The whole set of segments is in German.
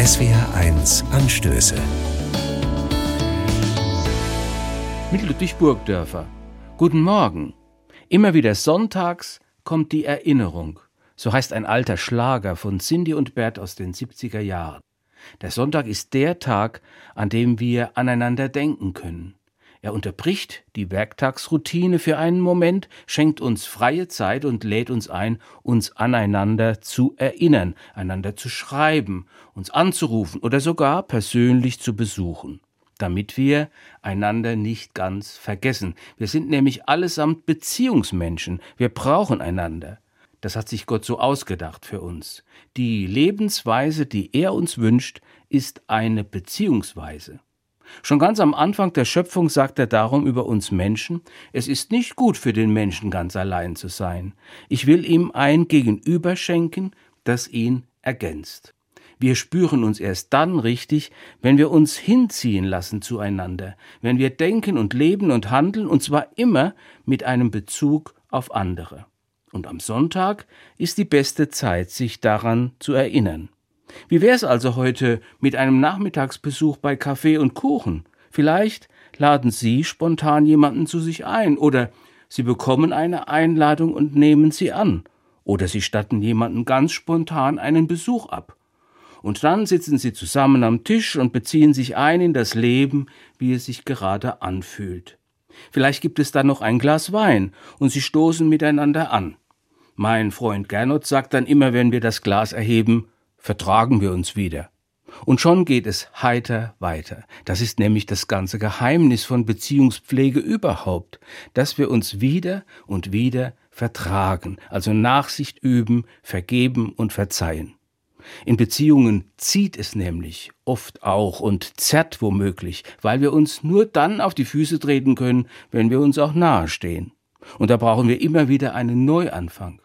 SWR1 Anstöße. Mit Ludwig Burgdörfer. Guten Morgen. Immer wieder sonntags kommt die Erinnerung. So heißt ein alter Schlager von Cindy und Bert aus den 70er Jahren. Der Sonntag ist der Tag, an dem wir aneinander denken können. Er unterbricht die Werktagsroutine für einen Moment, schenkt uns freie Zeit und lädt uns ein, uns aneinander zu erinnern, einander zu schreiben, uns anzurufen oder sogar persönlich zu besuchen, damit wir einander nicht ganz vergessen. Wir sind nämlich allesamt Beziehungsmenschen, wir brauchen einander. Das hat sich Gott so ausgedacht für uns. Die Lebensweise, die er uns wünscht, ist eine Beziehungsweise. Schon ganz am Anfang der Schöpfung sagt er darum über uns Menschen, es ist nicht gut für den Menschen ganz allein zu sein. Ich will ihm ein Gegenüber schenken, das ihn ergänzt. Wir spüren uns erst dann richtig, wenn wir uns hinziehen lassen zueinander, wenn wir denken und leben und handeln, und zwar immer mit einem Bezug auf andere. Und am Sonntag ist die beste Zeit, sich daran zu erinnern. Wie wär's also heute mit einem Nachmittagsbesuch bei Kaffee und Kuchen? Vielleicht laden Sie spontan jemanden zu sich ein oder Sie bekommen eine Einladung und nehmen sie an. Oder Sie statten jemanden ganz spontan einen Besuch ab. Und dann sitzen Sie zusammen am Tisch und beziehen sich ein in das Leben, wie es sich gerade anfühlt. Vielleicht gibt es dann noch ein Glas Wein und Sie stoßen miteinander an. Mein Freund Gernot sagt dann immer, wenn wir das Glas erheben, vertragen wir uns wieder. Und schon geht es heiter weiter. Das ist nämlich das ganze Geheimnis von Beziehungspflege überhaupt, dass wir uns wieder und wieder vertragen, also Nachsicht üben, vergeben und verzeihen. In Beziehungen zieht es nämlich oft auch und zerrt womöglich, weil wir uns nur dann auf die Füße treten können, wenn wir uns auch nahe stehen. Und da brauchen wir immer wieder einen Neuanfang.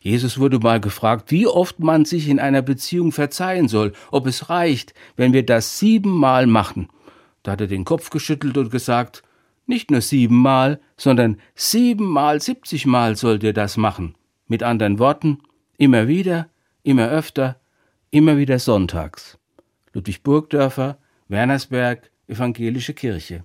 Jesus wurde mal gefragt, wie oft man sich in einer Beziehung verzeihen soll, ob es reicht, wenn wir das siebenmal machen. Da hat er den Kopf geschüttelt und gesagt, nicht nur siebenmal, sondern siebenmal, siebzigmal sollt ihr das machen. Mit anderen Worten, immer wieder, immer öfter, immer wieder sonntags. Ludwig Burgdörfer, Wernersberg, Evangelische Kirche.